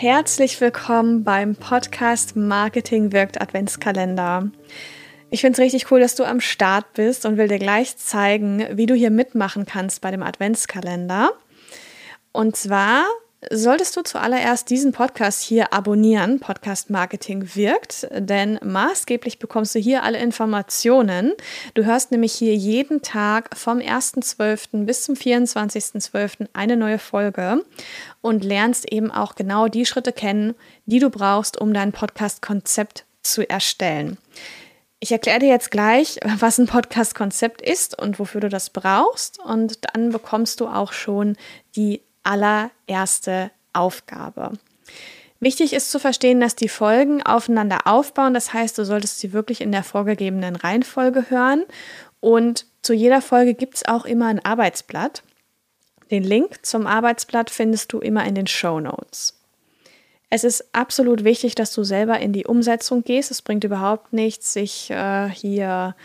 Herzlich willkommen beim Podcast Marketing wirkt Adventskalender. Ich finde es richtig cool, dass du am Start bist und will dir gleich zeigen, wie du hier mitmachen kannst bei dem Adventskalender. Und zwar solltest du zuallererst diesen Podcast hier abonnieren. Podcast Marketing wirkt, denn maßgeblich bekommst du hier alle Informationen. Du hörst nämlich hier jeden Tag vom 1.12. bis zum 24.12. eine neue Folge und lernst eben auch genau die Schritte kennen, die du brauchst, um dein Podcast-Konzept zu erstellen. Ich erkläre dir jetzt gleich, was ein Podcast-Konzept ist und wofür du das brauchst. Und dann bekommst du auch schon die allererste Aufgabe. Wichtig ist zu verstehen, dass die Folgen aufeinander aufbauen. Das heißt, du solltest sie wirklich in der vorgegebenen Reihenfolge hören. Und zu jeder Folge gibt es auch immer ein Arbeitsblatt. Den Link zum Arbeitsblatt findest du immer in den Show Notes. Es ist absolut wichtig, dass du selber in die Umsetzung gehst. Es bringt überhaupt nichts, sich äh, hier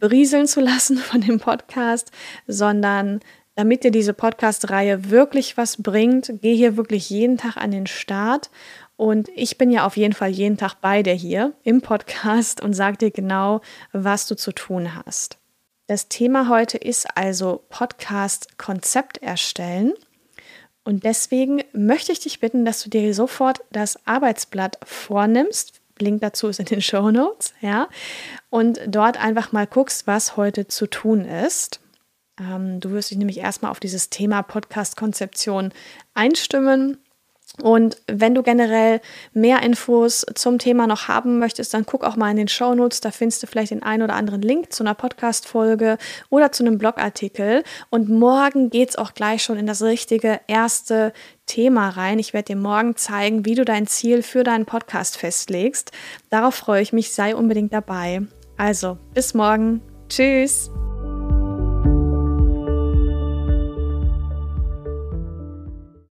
berieseln zu lassen von dem Podcast, sondern damit dir diese Podcast-Reihe wirklich was bringt, geh hier wirklich jeden Tag an den Start. Und ich bin ja auf jeden Fall jeden Tag bei dir hier im Podcast und sage dir genau, was du zu tun hast. Das Thema heute ist also Podcast-Konzept erstellen. Und deswegen möchte ich dich bitten, dass du dir sofort das Arbeitsblatt vornimmst. Link dazu ist in den Show Notes, ja. Und dort einfach mal guckst, was heute zu tun ist. Ähm, du wirst dich nämlich erstmal auf dieses Thema Podcast-Konzeption einstimmen. Und wenn du generell mehr Infos zum Thema noch haben möchtest, dann guck auch mal in den Show Notes. Da findest du vielleicht den einen oder anderen Link zu einer Podcast-Folge oder zu einem Blogartikel. Und morgen geht es auch gleich schon in das richtige erste Thema rein. Ich werde dir morgen zeigen, wie du dein Ziel für deinen Podcast festlegst. Darauf freue ich mich. Sei unbedingt dabei. Also, bis morgen. Tschüss.